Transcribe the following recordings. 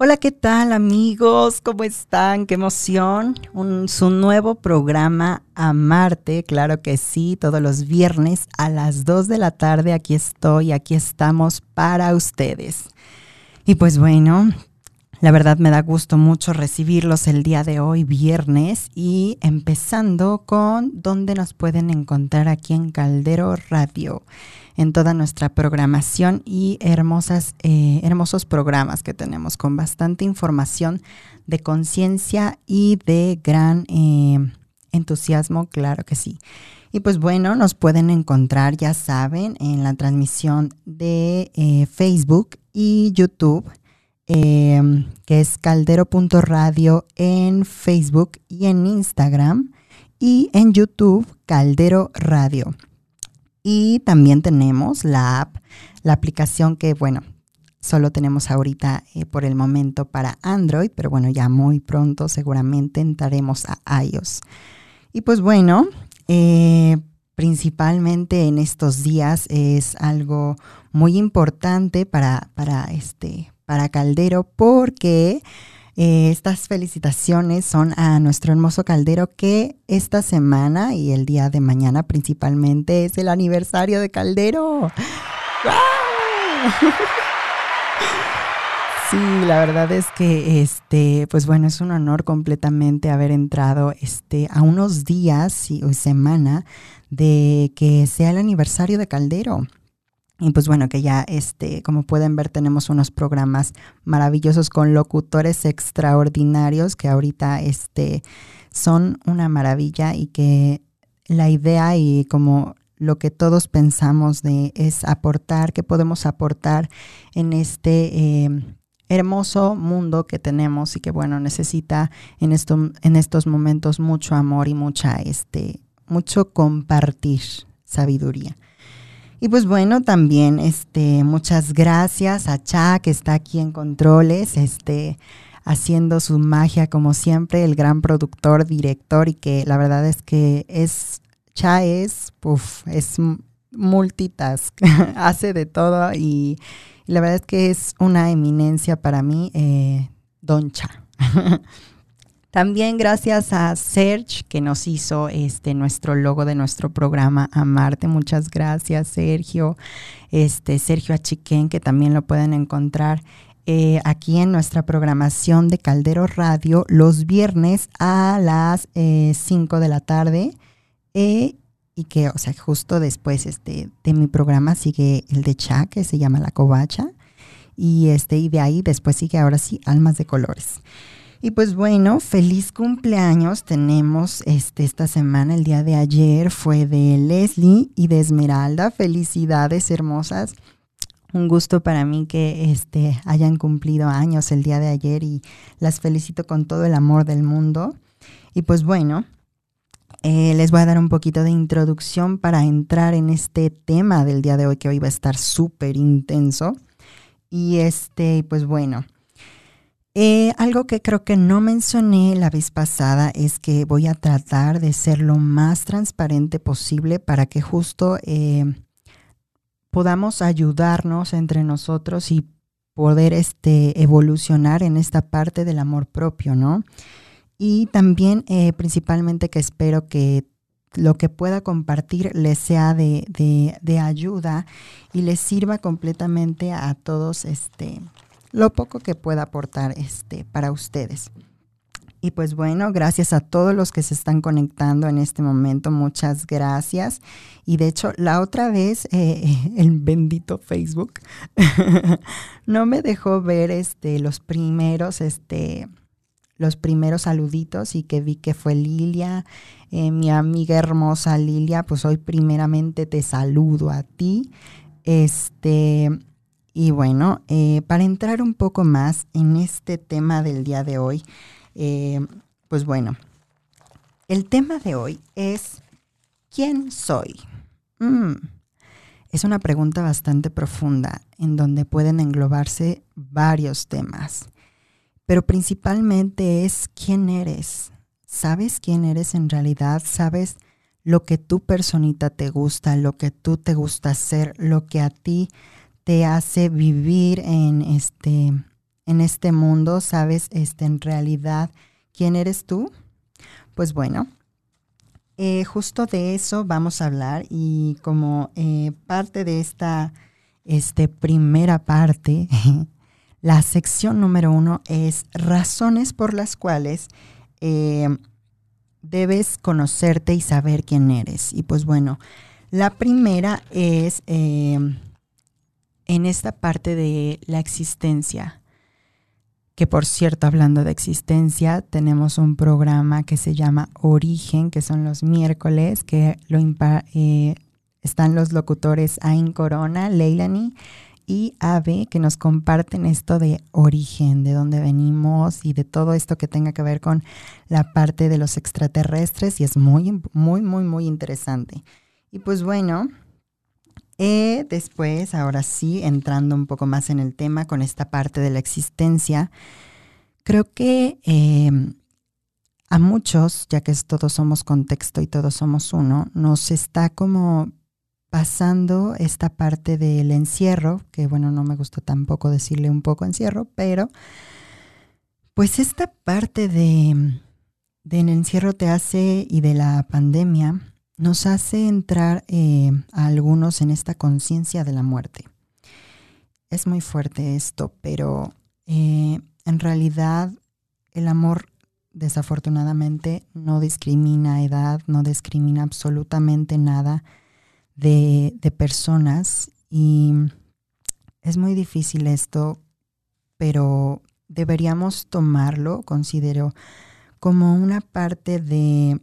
Hola, ¿qué tal amigos? ¿Cómo están? ¡Qué emoción! Un, su nuevo programa Amarte, claro que sí, todos los viernes a las 2 de la tarde aquí estoy, aquí estamos para ustedes. Y pues bueno, la verdad me da gusto mucho recibirlos el día de hoy, viernes, y empezando con dónde nos pueden encontrar aquí en Caldero Radio en toda nuestra programación y hermosas, eh, hermosos programas que tenemos con bastante información de conciencia y de gran eh, entusiasmo, claro que sí. Y pues bueno, nos pueden encontrar, ya saben, en la transmisión de eh, Facebook y YouTube, que es caldero.radio en Facebook y en Instagram, y en YouTube, Caldero Radio. Y también tenemos la app, la aplicación que, bueno, solo tenemos ahorita eh, por el momento para Android, pero bueno, ya muy pronto seguramente entraremos a iOS. Y pues bueno, eh, principalmente en estos días es algo muy importante para, para, este, para Caldero porque eh, estas felicitaciones son a nuestro hermoso Caldero que esta semana y el día de mañana principalmente es el aniversario de Caldero. Sí, la verdad es que este, pues bueno, es un honor completamente haber entrado este a unos días y semana de que sea el aniversario de Caldero. Y pues bueno, que ya este, como pueden ver, tenemos unos programas maravillosos con locutores extraordinarios que ahorita este, son una maravilla y que la idea y como lo que todos pensamos de es aportar, que podemos aportar en este em, hermoso mundo que tenemos y que bueno, necesita en, esto, en estos momentos mucho amor y mucha, este, mucho compartir sabiduría. Y pues bueno, también este, muchas gracias a Cha que está aquí en controles, este, haciendo su magia como siempre, el gran productor, director y que la verdad es que es, Cha es, puff, es multitask, hace de todo y, la verdad es que es una eminencia para mí, eh, Don Cha. También gracias a Serge que nos hizo este nuestro logo de nuestro programa Amarte. Muchas gracias, Sergio. Este Sergio Achiquén, que también lo pueden encontrar eh, aquí en nuestra programación de Caldero Radio los viernes a las 5 eh, de la tarde. Eh, y que, o sea, justo después este, de mi programa sigue el de Cha, que se llama La Covacha. Y, este, y de ahí después sigue ahora sí Almas de Colores. Y pues bueno, feliz cumpleaños tenemos este, esta semana, el día de ayer fue de Leslie y de Esmeralda. Felicidades hermosas. Un gusto para mí que este, hayan cumplido años el día de ayer y las felicito con todo el amor del mundo. Y pues bueno, eh, les voy a dar un poquito de introducción para entrar en este tema del día de hoy que hoy va a estar súper intenso. Y este, pues bueno. Eh, algo que creo que no mencioné la vez pasada es que voy a tratar de ser lo más transparente posible para que justo eh, podamos ayudarnos entre nosotros y poder este, evolucionar en esta parte del amor propio, ¿no? Y también eh, principalmente que espero que lo que pueda compartir les sea de, de, de ayuda y les sirva completamente a todos este, lo poco que pueda aportar este, para ustedes. Y pues bueno, gracias a todos los que se están conectando en este momento, muchas gracias. Y de hecho, la otra vez, eh, el bendito Facebook no me dejó ver este, los primeros, este, los primeros saluditos y que vi que fue Lilia, eh, mi amiga hermosa Lilia, pues hoy primeramente te saludo a ti. Este, y bueno, eh, para entrar un poco más en este tema del día de hoy, eh, pues bueno, el tema de hoy es ¿quién soy? Mm, es una pregunta bastante profunda en donde pueden englobarse varios temas, pero principalmente es ¿quién eres? ¿Sabes quién eres en realidad? ¿Sabes lo que tu personita te gusta, lo que tú te gusta hacer, lo que a ti te hace vivir en este en este mundo, sabes este, en realidad quién eres tú. Pues bueno, eh, justo de eso vamos a hablar y como eh, parte de esta este, primera parte, la sección número uno es razones por las cuales eh, debes conocerte y saber quién eres. Y pues bueno, la primera es en esta parte de la existencia que por cierto, hablando de existencia, tenemos un programa que se llama Origen, que son los miércoles, que lo eh, están los locutores Ain Corona, Leilani y Ave, que nos comparten esto de origen, de dónde venimos y de todo esto que tenga que ver con la parte de los extraterrestres y es muy, muy, muy, muy interesante. Y pues bueno, eh, después, ahora sí, entrando un poco más en el tema con esta parte de la existencia, creo que em, a muchos, ya que todos somos contexto y todos somos uno, nos está como pasando esta parte del encierro, que bueno, no me gusta tampoco decirle un poco encierro, pero pues esta parte de, del encierro te hace y de la pandemia nos hace entrar eh, a algunos en esta conciencia de la muerte. Es muy fuerte esto, pero eh, en realidad el amor desafortunadamente no discrimina edad, no discrimina absolutamente nada de, de personas y es muy difícil esto, pero deberíamos tomarlo, considero, como una parte de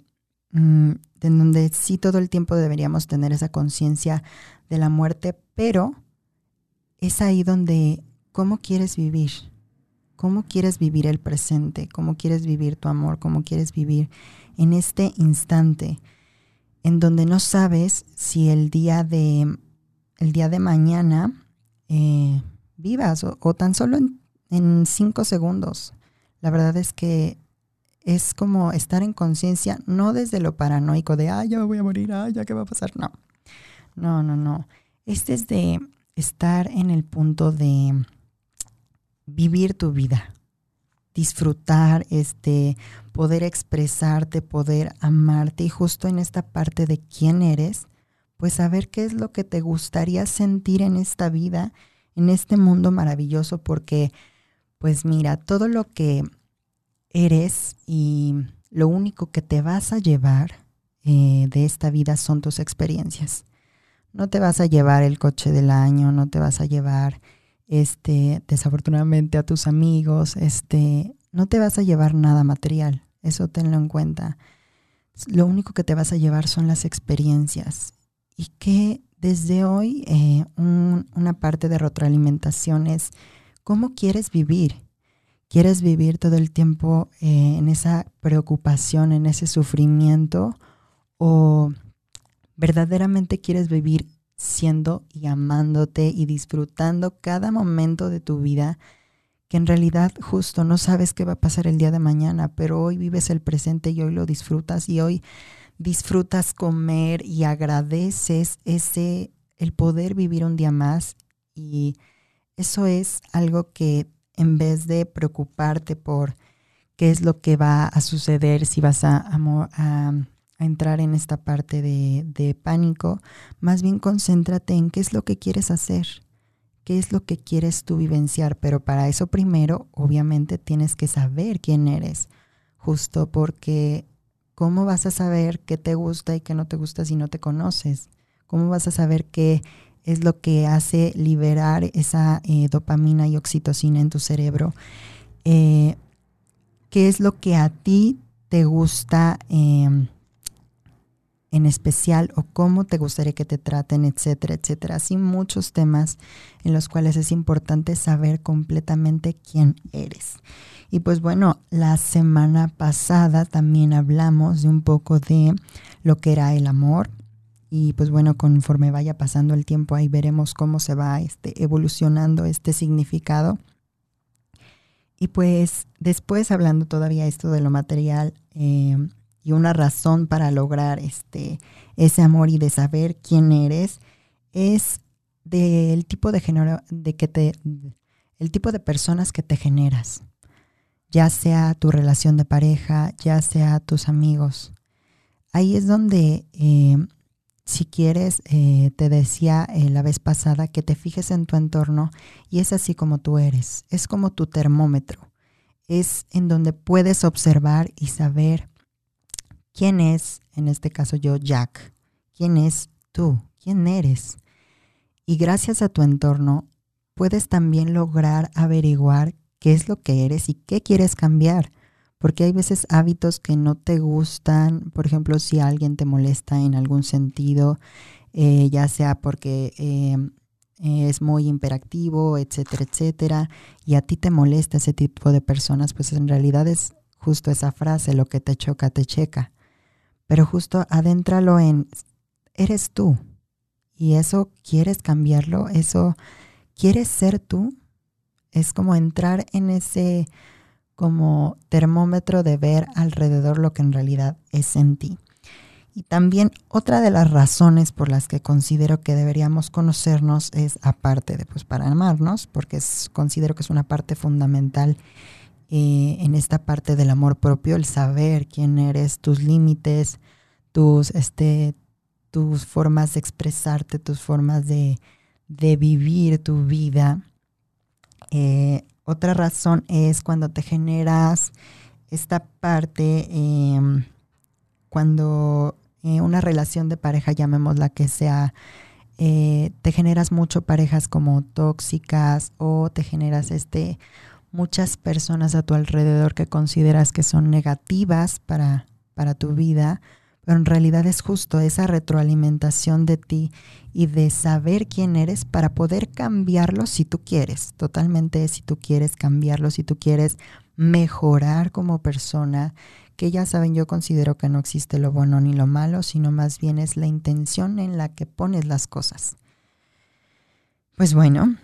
en donde sí todo el tiempo deberíamos tener esa conciencia de la muerte, pero es ahí donde, ¿cómo quieres vivir? ¿Cómo quieres vivir el presente? ¿Cómo quieres vivir tu amor? ¿Cómo quieres vivir en este instante en donde no sabes si el día de, el día de mañana eh, vivas o, tan solo en, en cinco segundos? La verdad es que es como estar en conciencia, no desde lo paranoico de, ay, ya me voy a morir, ay, ya qué va a pasar. No, no, no, no. Es desde estar en el punto de vivir tu vida, disfrutar, este, poder expresarte, poder amarte y justo en esta parte de quién eres, pues saber qué es lo que te gustaría sentir en esta vida, en este mundo maravilloso, porque, pues mira, todo lo que eres y lo único que te vas a llevar eh, de esta vida son tus experiencias. No te vas a llevar el coche del año, no te vas a llevar, este, desafortunadamente a tus amigos, este, no te vas a llevar nada material. Eso tenlo en cuenta. Lo único que te vas a llevar son las experiencias y que desde hoy eh, una parte de retroalimentación es cómo quieres vivir ¿Quieres vivir todo el tiempo eh, en esa preocupación, en ese sufrimiento? ¿O verdaderamente quieres vivir siendo y amándote y disfrutando cada momento de tu vida? Que en realidad justo no sabes qué va a pasar el día de mañana, pero hoy vives el presente y hoy lo disfrutas y hoy disfrutas comer y agradeces ese el poder vivir un día más y eso es algo que en vez de preocuparte por qué es lo que va a suceder si vas a, entrar en esta parte de, de, pánico, más bien concéntrate en qué es lo que quieres hacer, qué es lo que quieres tú vivenciar, pero para eso primero obviamente tienes que saber quién eres, justo porque ¿cómo vas a saber qué te gusta y qué no te gusta si no te conoces? ¿Cómo vas a saber qué es lo que hace liberar esa eh, dopamina y oxitocina en tu cerebro. Eh, ¿Qué es lo que a ti te gusta em, en especial o cómo te gustaría que te traten, etcétera, etcétera? Así muchos temas en los cuales es importante saber completamente quién eres. Y pues bueno, la semana pasada también hablamos de un poco de lo que era el amor, y pues bueno, conforme vaya pasando el tiempo, ahí veremos cómo se va este, evolucionando este significado. Y pues después hablando todavía esto de lo material em, y una razón para lograr este, ese amor y de saber quién eres, es del tipo de género de que te el tipo de personas que te generas, ya sea tu relación de pareja, ya sea tus amigos. Ahí es donde, eh, si quieres, eh, te decía eh, la vez pasada que te fijes en tu entorno y es así como tú eres, es como tu termómetro, es en donde puedes observar y saber quién es, en este caso yo, Jack, quién es tú, quién eres. Y gracias a tu entorno puedes también lograr averiguar qué es lo que eres y qué quieres cambiar. Porque hay veces hábitos que no te gustan, por ejemplo, si alguien te molesta en algún sentido, eh, ya sea porque em, es muy imperactivo, etcétera, etcétera, y a ti te molesta ese tipo de personas, pues en realidad es justo esa frase, lo que te choca, te checa. Pero justo adéntralo en, eres tú, y eso quieres cambiarlo, eso quieres ser tú, es como entrar en ese como termómetro de ver alrededor lo que en realidad es en ti. Y también otra de las razones por las que considero que deberíamos conocernos es aparte de pues para amarnos, porque considero que es una parte fundamental eh, en esta parte del amor propio, el saber quién eres, tus límites, tus, este, tus formas de expresarte, tus formas de, vivir tu vida. Eh, otra razón es cuando te generas esta parte, em, cuando eh, una relación de pareja, llamémosla que sea, eh, te generas mucho parejas como tóxicas o te generas este muchas personas a tu alrededor que consideras que son negativas para, para tu vida pero en realidad es justo esa retroalimentación de ti y de saber quién eres para poder cambiarlo si tú quieres, totalmente si tú quieres cambiarlo, si tú quieres mejorar como persona, que ya saben, yo considero que no existe lo bueno ni lo malo, sino más bien es la intención en la que pones las cosas. Pues bueno,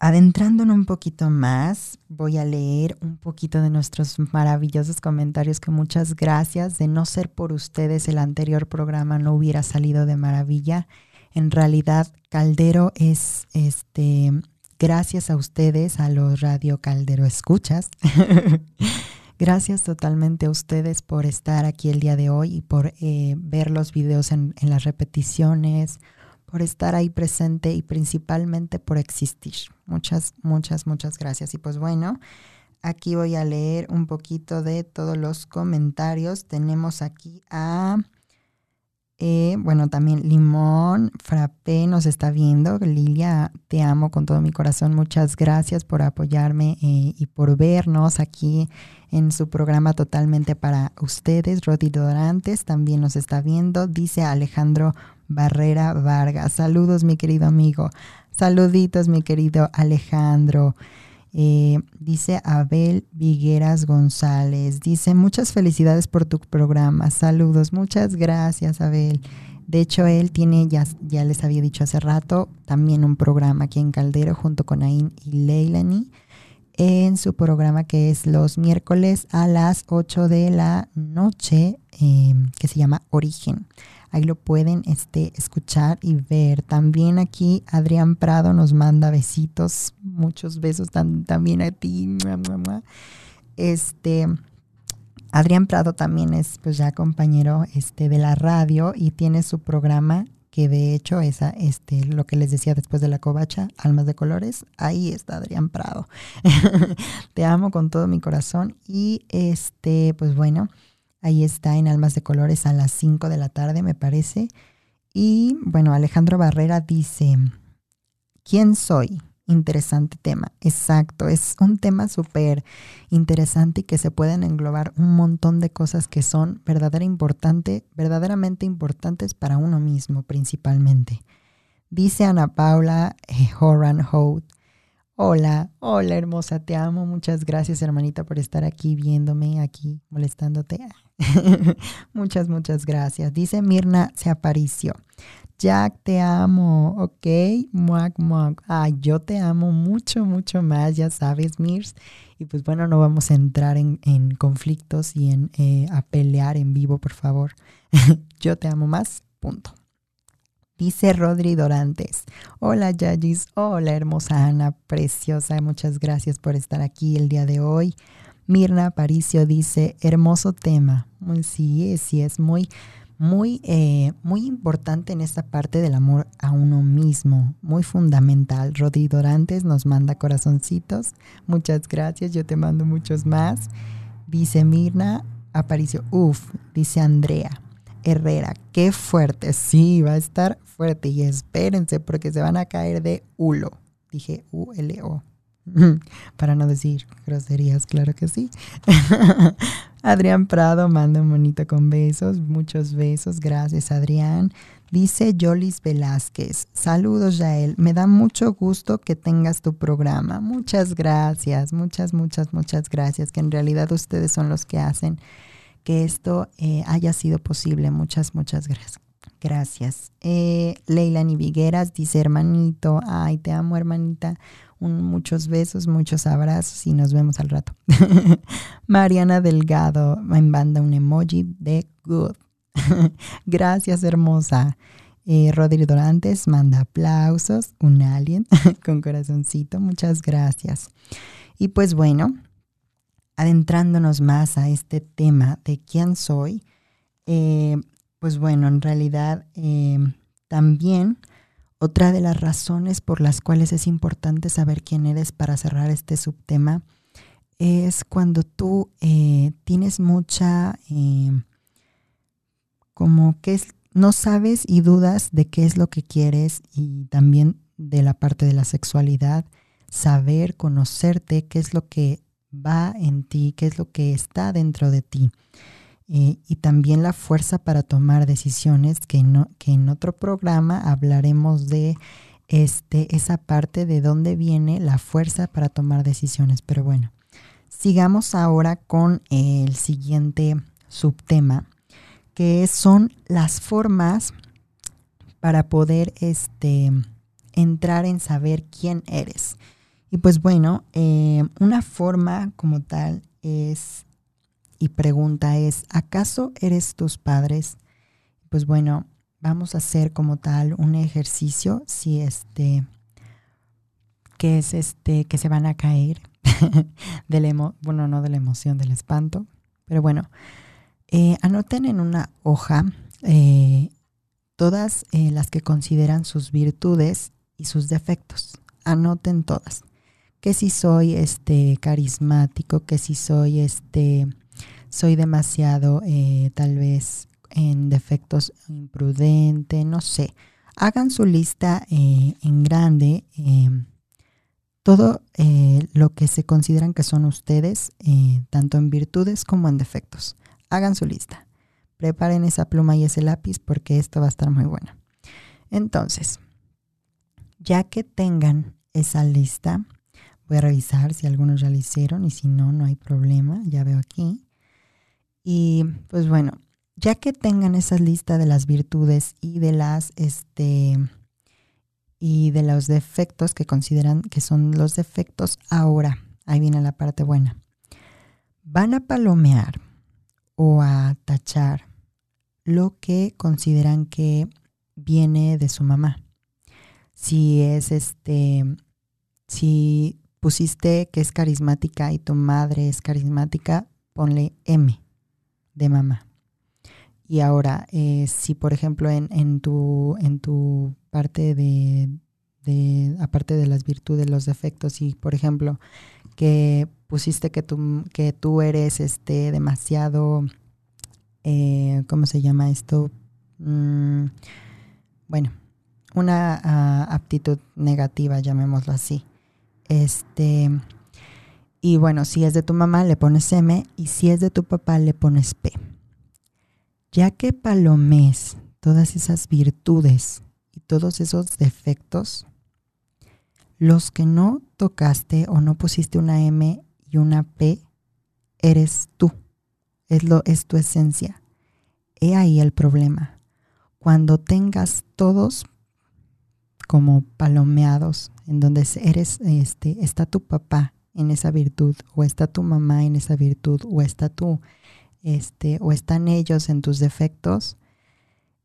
Adentrándonos un poquito más, voy a leer un poquito de nuestros maravillosos comentarios que muchas gracias. De no ser por ustedes, el anterior programa no hubiera salido de maravilla. En realidad, Caldero es este gracias a ustedes, a los Radio Caldero Escuchas. gracias totalmente a ustedes por estar aquí el día de hoy y por eh, ver los videos en, en las repeticiones por estar ahí presente y principalmente por existir. Muchas, muchas, muchas gracias. Y pues bueno, aquí voy a leer un poquito de todos los comentarios. Tenemos aquí a, eh, bueno, también Limón, Frappé nos está viendo. Lilia, te amo con todo mi corazón. Muchas gracias por apoyarme eh, y por vernos aquí en su programa totalmente para ustedes. Rodi Dorantes también nos está viendo. Dice Alejandro Barrera Vargas. Saludos, mi querido amigo. Saluditos, mi querido Alejandro. Eh, dice Abel Vigueras González. Dice, muchas felicidades por tu programa. Saludos. Muchas gracias, Abel. De hecho, él tiene, ya, ya les había dicho hace rato, también un programa aquí en Caldero junto con Ain y Leilani en su programa que es los miércoles a las 8 de la noche, eh, que se llama Origen. Ahí lo pueden este, escuchar y ver. También aquí Adrián Prado nos manda besitos, muchos besos también a ti. Este, Adrián Prado también es pues ya compañero este, de la radio y tiene su programa que de hecho esa, este, lo que les decía después de la covacha, Almas de Colores, ahí está Adrián Prado. Te amo con todo mi corazón y este, pues bueno, Ahí está en Almas de Colores a las 5 de la tarde, me parece. Y bueno, Alejandro Barrera dice, ¿quién soy? Interesante tema, exacto, es un tema súper interesante y que se pueden englobar un montón de cosas que son verdadera verdaderamente importantes para uno mismo principalmente. Dice Ana Paula eh, Horan Hout, Hola, hola hermosa, te amo. Muchas gracias hermanita por estar aquí viéndome, aquí molestándote. muchas, muchas gracias. Dice Mirna se apareció. Jack, te amo, ok. Muac, muac. Ay, yo te amo mucho, mucho más, ya sabes, Mirs. Y pues bueno, no vamos a entrar en, conflictos y en eh, a pelear en vivo, por favor. yo te amo más, punto. Dice Rodri Dorantes. Hola Yayis, hola hermosa Ana, preciosa, muchas gracias por estar aquí el día de hoy. Mirna Aparicio dice, hermoso tema. Sí, sí, es muy, muy, eh, muy importante en esta parte del amor a uno mismo, muy fundamental. Rodri Dorantes nos manda corazoncitos. Muchas gracias, yo te mando muchos más. Dice Mirna Aparicio, uff, dice Andrea. Herrera, qué fuerte, sí, va a estar fuerte y espérense porque se van a caer de hulo. Dije U-L-O. Para no decir groserías, claro que sí. Adrián Prado manda un monito con besos, muchos besos, gracias Adrián. Dice Jolis Velázquez, saludos Yael, me da mucho gusto que tengas tu programa. Muchas gracias, muchas, muchas, muchas gracias, que en realidad ustedes son los que hacen que esto eh, haya sido posible. Muchas, muchas gracias. Gracias. Eh, Leila Nivigueras dice, hermanito, ay, te amo, hermanita. Muchos besos, muchos abrazos y nos vemos al rato. Mariana Delgado manda un emoji de good. Gracias, hermosa. Eh, Rodrigo Dorantes manda aplausos, un alien con corazoncito. Muchas gracias. Y pues bueno, adentrándonos más a este tema de quién soy, eh, pues bueno, en realidad eh, también otra de las razones por las cuales es importante saber quién eres para cerrar este subtema es cuando tú eh, tienes mucha, como que no sabes y dudas de qué es lo que quieres y también de la parte de la sexualidad, saber, conocerte, qué es lo que va en ti, qué es lo que está dentro de ti. Y también la fuerza para tomar decisiones, que, no, que en otro programa hablaremos de este, esa parte de dónde viene la fuerza para tomar decisiones. Pero bueno, sigamos ahora con el siguiente subtema, que son las formas para poder este, entrar en saber quién eres. Y pues bueno, eh, una forma como tal es, y pregunta es, ¿acaso eres tus padres? Pues bueno, vamos a hacer como tal un ejercicio, si este, que es este, que se van a caer, del emo, bueno, no de la emoción, del espanto, pero bueno, eh, anoten en una hoja eh, todas las que consideran sus virtudes y sus defectos. Anoten todas que si soy este carismático, que si soy este soy demasiado eh, tal vez en defectos imprudente, no sé. Hagan su lista eh, en grande, em, todo eh, lo que se consideran que son ustedes, tanto en virtudes como en defectos. Hagan su lista. Preparen esa pluma y ese lápiz porque esto va a estar muy bueno. Entonces, ya que tengan esa lista, Voy a revisar si algunos ya lo hicieron y si no, no hay problema. Ya veo aquí. Y pues bueno, ya que tengan esa lista de las virtudes y de las este y de los defectos que consideran que son los defectos, ahora, ahí viene la parte buena. Van a palomear o a tachar lo que consideran que viene de su mamá. Si es este, si pusiste que es carismática y tu madre es carismática, ponle M de mamá. Y ahora, eh, si por ejemplo en, en, tu, en tu parte de, de, aparte de las virtudes, los defectos, y por ejemplo, que pusiste que tú, que tú eres este demasiado, eh, ¿cómo se llama esto? Mm, bueno, una ah, aptitud negativa, llamémoslo así. Este, y bueno, si es de tu mamá le pones M y si es de tu papá le pones P. Ya que palomes todas esas virtudes y todos esos defectos, los que no tocaste o no pusiste una M y una P, eres tú. Es, lo, es tu esencia. He ahí el problema. Cuando tengas todos como palomeados, en donde eres, este, está tu papá en esa virtud, o está tu mamá en esa virtud, o está tú, este, o están ellos en tus defectos,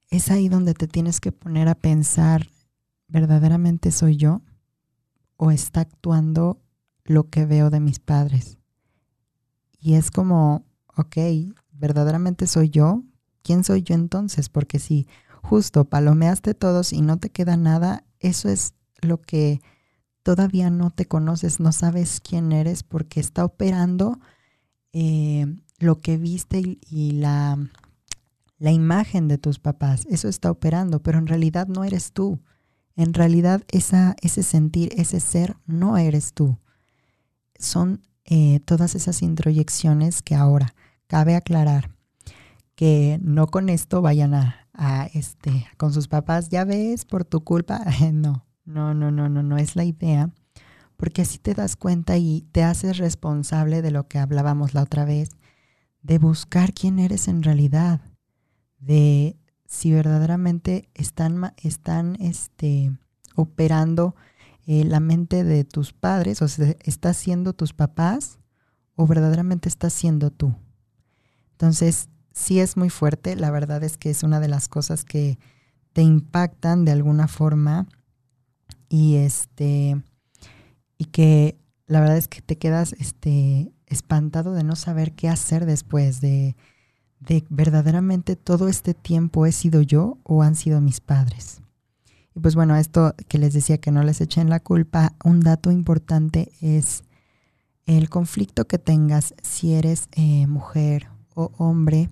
es ahí donde te tienes que poner a pensar, ¿verdaderamente soy yo? ¿O está actuando lo que veo de mis padres? Y es como, ok, ¿verdaderamente soy yo? ¿Quién soy yo entonces? Porque si justo palomeaste todos y no te queda nada, eso es lo que todavía no te conoces, no sabes quién eres porque está operando eh, lo que viste y, la, la imagen de tus papás. Eso está operando, pero en realidad no eres tú. En realidad ese sentir, ese ser, no eres tú. Son eh, todas esas introyecciones que ahora cabe aclarar que no con esto vayan a, a, este con sus papás, ya ves, por tu culpa. no, no, no, no, no, no es la idea. Porque así te das cuenta y te haces responsable de lo que hablábamos la otra vez, de buscar quién eres en realidad, de si verdaderamente están, están este, operando eh, la mente de tus padres, o sea, estás siendo tus papás o verdaderamente estás siendo tú. Entonces, sí es muy fuerte, la verdad es que es una de las cosas que te impactan de alguna forma y este y que la verdad es que te quedas este espantado de no saber qué hacer después de de verdaderamente todo este tiempo he sido yo o han sido mis padres. Y pues bueno, esto que les decía que no les echen la culpa, un dato importante es el conflicto que tengas si eres eh, mujer o hombre.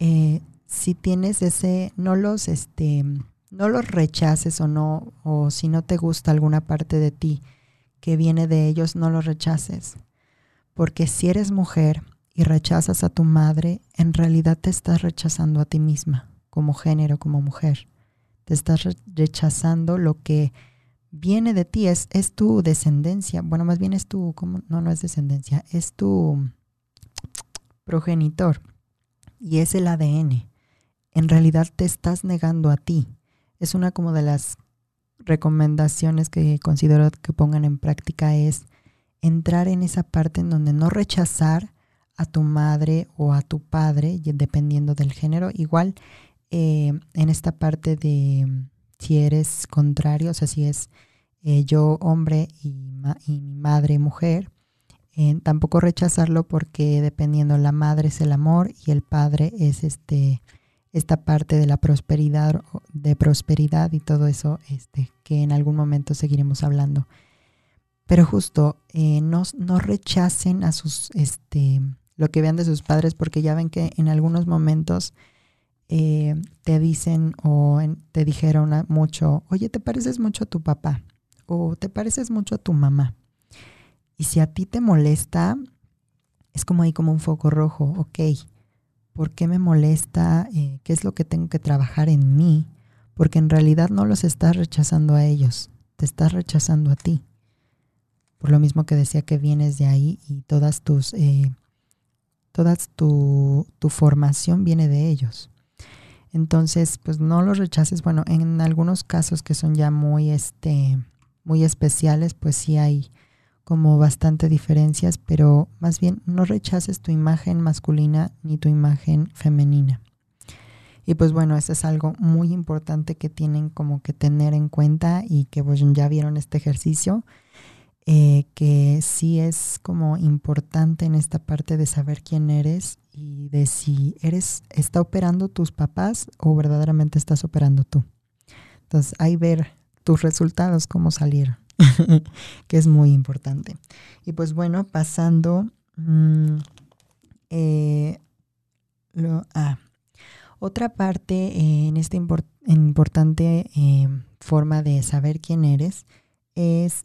Eh, si tienes ese, no los, este, no los rechaces o no, o si no te gusta alguna parte de ti que viene de ellos, no los rechaces. Porque si eres mujer y rechazas a tu madre, en realidad te estás rechazando a ti misma, como género, como mujer te estás rechazando lo que viene de ti, es, es tu descendencia. Bueno, más bien es tu, ¿cómo? no, no es descendencia, es tu progenitor y es el ADN. En realidad te estás negando a ti. Es una como de las recomendaciones que considero que pongan en práctica es entrar en esa parte en donde no rechazar a tu madre o a tu padre, dependiendo del género. Igual eh, en esta parte de si eres contrario, o sea, si es eh, yo hombre y, mi madre mujer, eh, tampoco rechazarlo porque dependiendo la madre es el amor y el padre es este esta parte de la prosperidad de prosperidad y todo eso este que en algún momento seguiremos hablando pero justo no, no rechacen a sus este lo que vean de sus padres porque ya ven que en algunos momentos eh, te dicen o te dijeron mucho, oye, te pareces mucho a tu papá o te pareces mucho a tu mamá. Y si a ti te molesta, es como ahí como un foco rojo, ok, ¿por qué me molesta? Eh, ¿Qué es lo que tengo que trabajar en mí? Porque en realidad no los estás rechazando a ellos, te estás rechazando a ti. Por lo mismo que decía que vienes de ahí y todas tus, eh, toda tu, tu formación viene de ellos. Entonces, pues no los rechaces. Bueno, en algunos casos que son ya muy, este, muy especiales, pues sí hay como bastante diferencias, pero más bien no rechaces tu imagen masculina ni tu imagen femenina. Y pues bueno, eso es algo muy importante que tienen como que tener en cuenta y que pues ya vieron este ejercicio eh, que sí es como importante en esta parte de saber quién eres y de si eres, está operando tus papás o verdaderamente estás operando tú. Entonces, ahí ver tus resultados, cómo salieron, que es muy importante. Y pues bueno, pasando mm, eh, lo, ah, otra parte eh, en esta importante forma de saber quién eres es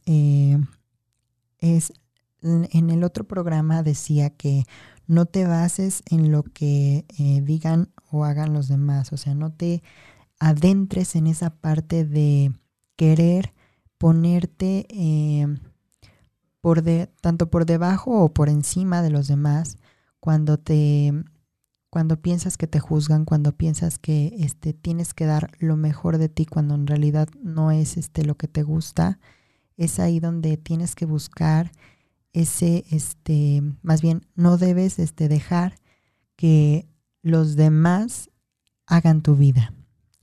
es, en el otro programa decía que no te bases en lo que eh, digan o hagan los demás, o sea, no te adentres en esa parte de querer ponerte em, por de, tanto por debajo o por encima de los demás cuando te cuando piensas que te juzgan, cuando piensas que este, tienes que dar lo mejor de ti cuando en realidad no es este, lo que te gusta, es ahí donde tienes que buscar ese, este, más bien, no debes este, dejar que los demás hagan tu vida,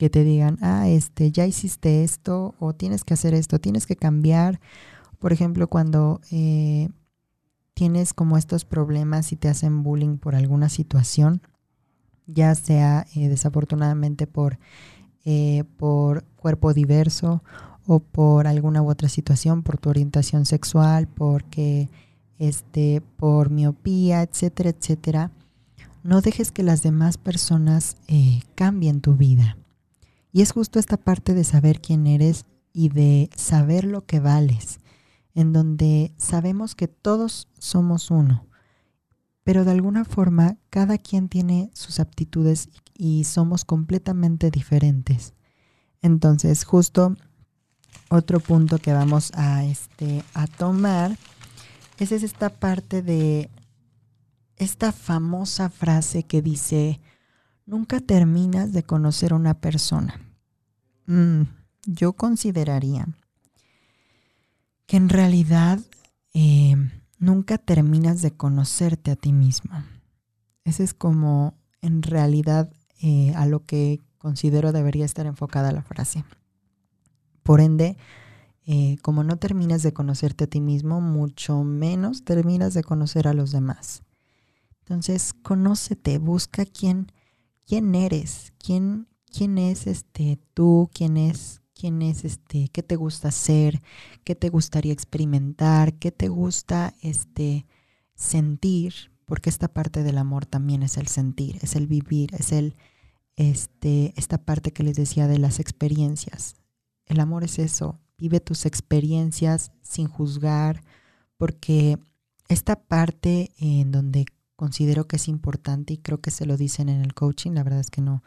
que te digan, ah, este, ya hiciste esto, o tienes que hacer esto, tienes que cambiar. Por ejemplo, cuando eh, tienes como estos problemas y te hacen bullying por alguna situación, ya sea eh, desafortunadamente por, eh, por cuerpo diverso o por alguna u otra situación, por tu orientación sexual, porque este, por miopía, etcétera, etcétera, no dejes que las demás personas cambien tu vida. Y es justo esta parte de saber quién eres y de saber lo que vales, en donde sabemos que todos somos uno, pero de alguna forma cada quien tiene sus aptitudes y somos completamente diferentes. Entonces, justo otro punto que vamos a, este, a tomar es esta parte de esta famosa frase que dice, nunca terminas de conocer a una persona. Mm, yo consideraría que en realidad eh, nunca terminas de conocerte a ti misma. Ese es como en realidad eh, a lo que considero debería estar enfocada la frase. Por ende, eh, como no terminas de conocerte a ti mismo, mucho menos terminas de conocer a los demás. Entonces, conócete, busca quién quién eres, quién, quién es este tú, quién es, quién es este, qué te gusta hacer, qué te gustaría experimentar, qué te gusta este sentir, porque esta parte del amor también es el sentir, es el vivir, es el este esta parte que les decía de las experiencias. El amor es eso, vive tus experiencias sin juzgar, porque esta parte en donde considero que es importante y creo que se lo dicen en el coaching, la verdad es que no,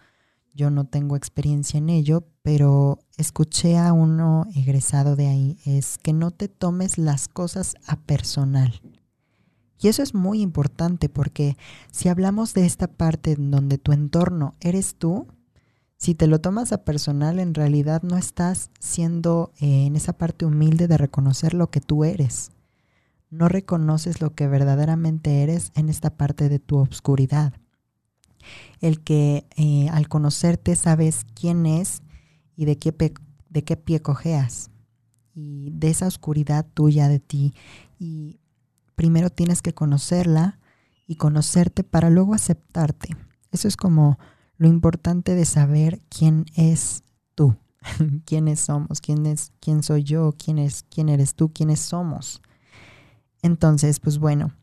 yo no tengo experiencia en ello, pero escuché a uno egresado de ahí, es que no te tomes las cosas a personal. Y eso es muy importante porque si hablamos de esta parte donde tu entorno eres tú, si te lo tomas a personal, en realidad no estás siendo eh, en esa parte humilde de reconocer lo que tú eres no reconoces lo que verdaderamente eres en esta parte de tu obscuridad. El que eh, al conocerte sabes quién es y de qué, de qué pie cojeas. Y de esa oscuridad tuya de ti. Y primero tienes que conocerla y conocerte para luego aceptarte. Eso es como lo importante de saber quién es tú, quiénes somos, quién es, quién soy yo, quién es, quién eres tú, quiénes somos. Entonces, pues bueno,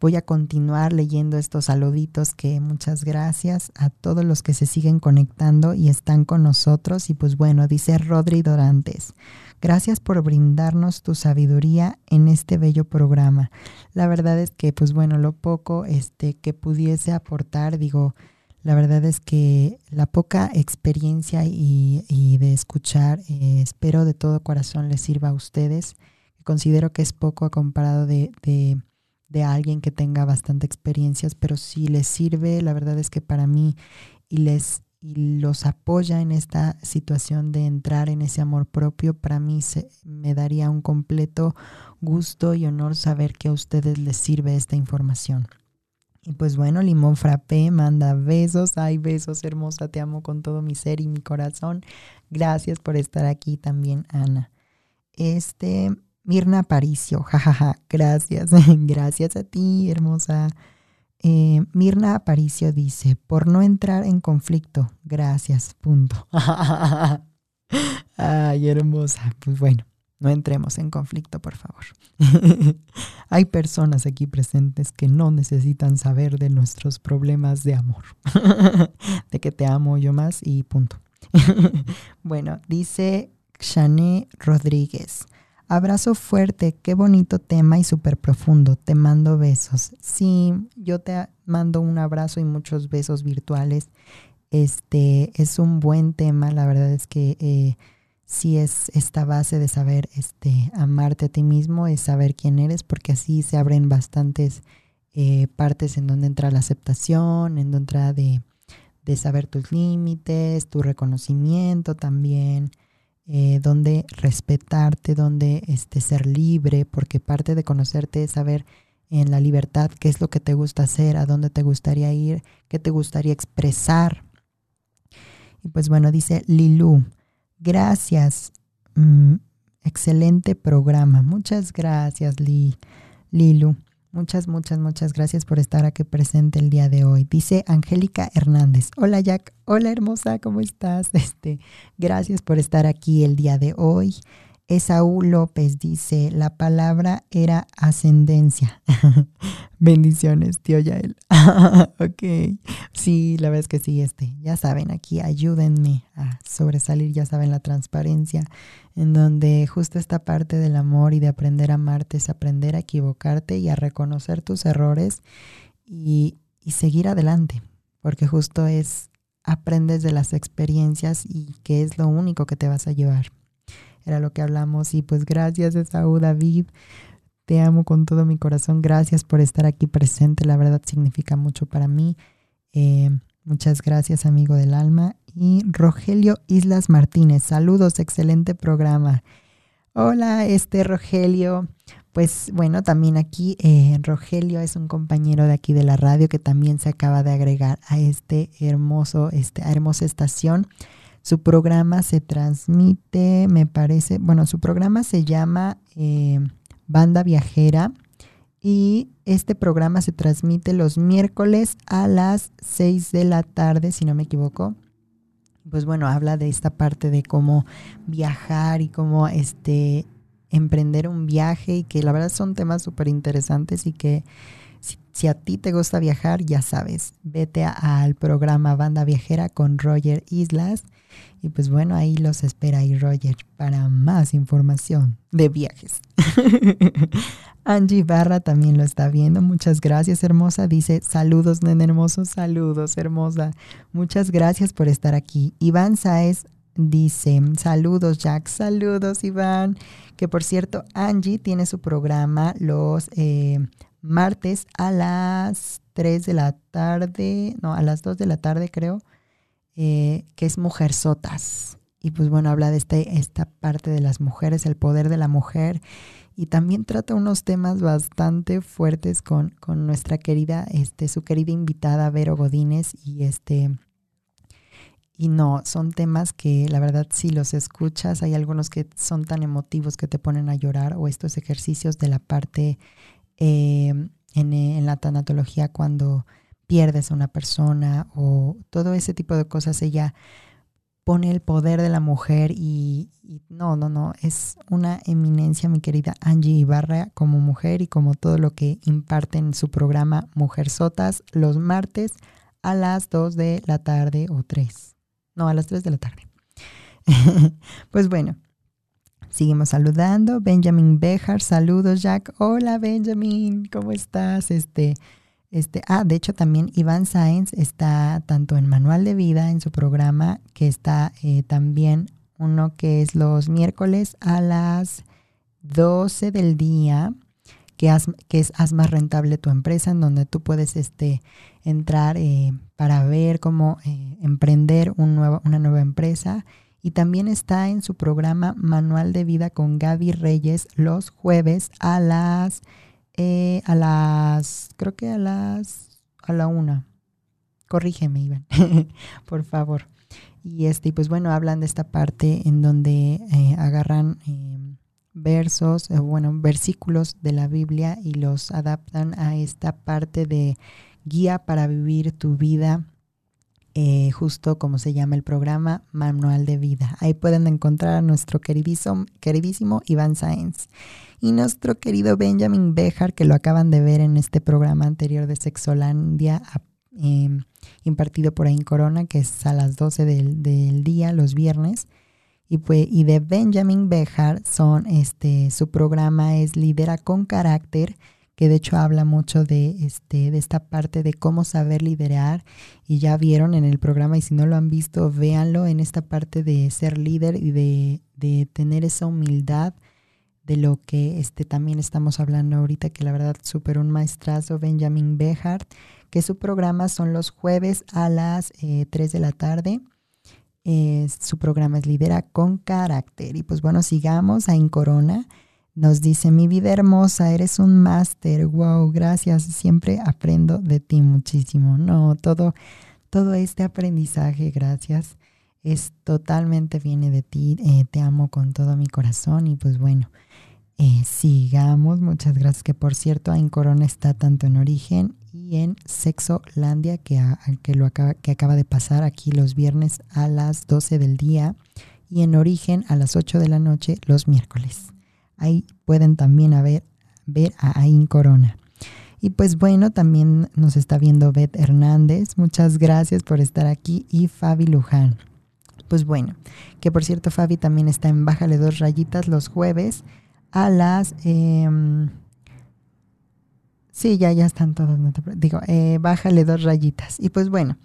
voy a continuar leyendo estos saluditos que muchas gracias a todos los que se siguen conectando y están con nosotros. Y pues bueno, dice Rodri Dorantes. Gracias por brindarnos tu sabiduría en este bello programa. La verdad es que, pues bueno, lo poco este, que pudiese aportar, digo, la verdad es que la poca experiencia y, de escuchar, eh, espero de todo corazón les sirva a ustedes considero que es poco a comparado de, de, alguien que tenga bastante experiencias, pero si les sirve, la verdad es que para mí y les y los apoya en esta situación de entrar en ese amor propio, para mí se, me daría un completo gusto y honor saber que a ustedes les sirve esta información. Y pues bueno, Limón Frappé manda besos, ay besos hermosa, te amo con todo mi ser y mi corazón. Gracias por estar aquí también, Ana. Este, Mirna Aparicio, jajaja, gracias, gracias a ti, hermosa. Eh, Mirna Aparicio dice, por no entrar en conflicto, gracias, punto. Ay, hermosa, pues bueno, no entremos en conflicto, por favor. Hay personas aquí presentes que no necesitan saber de nuestros problemas de amor, de que te amo yo más y punto. bueno, dice Shane Rodríguez. Abrazo fuerte, qué bonito tema y súper profundo. Te mando besos. Sí, yo te mando un abrazo y muchos besos virtuales. Este es un buen tema, la verdad es que eh, sí es esta base de saber este, amarte a ti mismo, es saber quién eres, porque así se abren bastantes eh, partes en donde entra la aceptación, en donde entra de, de saber tus límites, tu reconocimiento también. Eh, donde respetarte, donde este, ser libre, porque parte de conocerte es saber en la libertad qué es lo que te gusta hacer, a dónde te gustaría ir, qué te gustaría expresar. Y pues bueno, dice Lilu, gracias. Mm, excelente programa. Muchas gracias, Li, Lilu. Muchas, muchas, muchas gracias por estar aquí presente el día de hoy. Dice Angélica Hernández. Hola Jack, hola hermosa, ¿cómo estás? Este, gracias por estar aquí el día de hoy. Esaú López dice, la palabra era ascendencia. Bendiciones, tío Yael. ok. Sí, la verdad es que sí, este, ya saben, aquí ayúdenme a sobresalir, ya saben, la transparencia, en donde justo esta parte del amor y de aprender a amarte es aprender a equivocarte y a reconocer tus errores y, y seguir adelante, porque justo es, aprendes de las experiencias y que es lo único que te vas a llevar era lo que hablamos. Y pues gracias, Esaú David. Te amo con todo mi corazón. Gracias por estar aquí presente. La verdad significa mucho para mí. Eh, muchas gracias, amigo del alma. Y Rogelio Islas Martínez. Saludos, excelente programa. Hola, este Rogelio. Pues bueno, también aquí eh, Rogelio es un compañero de aquí de la radio que también se acaba de agregar a este hermoso, este, hermosa estación. Su programa se transmite, me parece, bueno, su programa se llama eh, Banda Viajera y este programa se transmite los miércoles a las 6 de la tarde, si no me equivoco. Pues bueno, habla de esta parte de cómo viajar y cómo este emprender un viaje y que la verdad son temas súper interesantes y que si, a ti te gusta viajar, ya sabes, vete al programa Banda Viajera con Roger Islas y pues bueno, ahí los espera y Roger para más información de viajes. Angie Barra también lo está viendo. Muchas gracias, hermosa. Dice, saludos, nene hermoso. Saludos, hermosa. Muchas gracias por estar aquí. Iván Saez dice, saludos, Jack. Saludos, Iván. Que por cierto, Angie tiene su programa los eh, martes a las 3 de la tarde, no, a las 2 de la tarde creo eh, que es Mujer Sotas. Y pues bueno, habla de este, esta parte de las mujeres, el poder de la mujer. Y también trata unos temas bastante fuertes con, con nuestra querida, este, su querida invitada Vero Godínez. Y este, y no, son temas que la verdad si los escuchas, hay algunos que son tan emotivos que te ponen a llorar o estos ejercicios de la parte eh, en, en, la tanatología cuando pierdes a una persona o todo ese tipo de cosas, ella pone el poder de la mujer y, no, no, no, es una eminencia mi querida Angie Ibarra como mujer y como todo lo que imparte en su programa Mujer Sotas los martes a las 2 de la tarde o 3. No, a las 3 de la tarde. pues bueno, seguimos saludando. Benjamin Bejar, saludos Jack. Hola Benjamin, ¿cómo estás? Este, este, ah, de hecho también Iván Sáenz está tanto en Manual de Vida en su programa, que está eh, también uno que es los miércoles a las 12 del día, que, es Haz más rentable tu empresa, en donde tú puedes este, entrar eh, para ver cómo eh, emprender una nueva empresa. Y también está en su programa Manual de Vida con Gaby Reyes los jueves a las eh, a las, creo que a las, a la una. Corrígeme, Iván, por favor. Y este, pues bueno, hablan de esta parte en donde eh, agarran em, versos, eh, bueno, versículos de la Biblia y los adaptan a esta parte de guía para vivir tu vida, justo como se llama el programa, Manual de Vida. Ahí pueden encontrar a nuestro queridísimo, queridísimo Iván Sáenz y nuestro querido Benjamin Bejar, que lo acaban de ver en este programa anterior de Sexolandia, em, impartido por en Corona, que es a las 12 del, día, los viernes. Y, pues, y de Benjamin Bejar son, este, su programa es Lidera con Carácter, que de hecho habla mucho de, este, de esta parte de cómo saber liderar. Y ya vieron en el programa, y si no lo han visto, véanlo en esta parte de ser líder y de, de tener esa humildad de lo que este, también estamos hablando ahorita, que la verdad super un maestrazo, Benjamin Behart, que su programa son los jueves a las 3 eh, de la tarde. su programa es Lidera con Carácter. Y pues bueno, sigamos a En Corona. Nos dice, mi vida hermosa, eres un máster, wow, gracias, siempre aprendo de ti muchísimo. No, todo, todo este aprendizaje, gracias. es totalmente viene de ti, eh, te amo con todo mi corazón y pues bueno, eh, sigamos, muchas gracias, que por cierto en Corona está tanto en origen y en Sexolandia que, que, lo acaba, que acaba de pasar aquí los viernes a las 12 del día y en origen a las 8 de la noche los miércoles. Ahí pueden también ver a Ain Corona. Y pues bueno, también nos está viendo Beth Hernández. Muchas gracias por estar aquí. Y Fabi Luján. Pues bueno, que por cierto Fabi también está en Bájale dos rayitas los jueves a las... Em, sí, ya, ya están todos. digo, eh, bájale dos rayitas. Y pues bueno,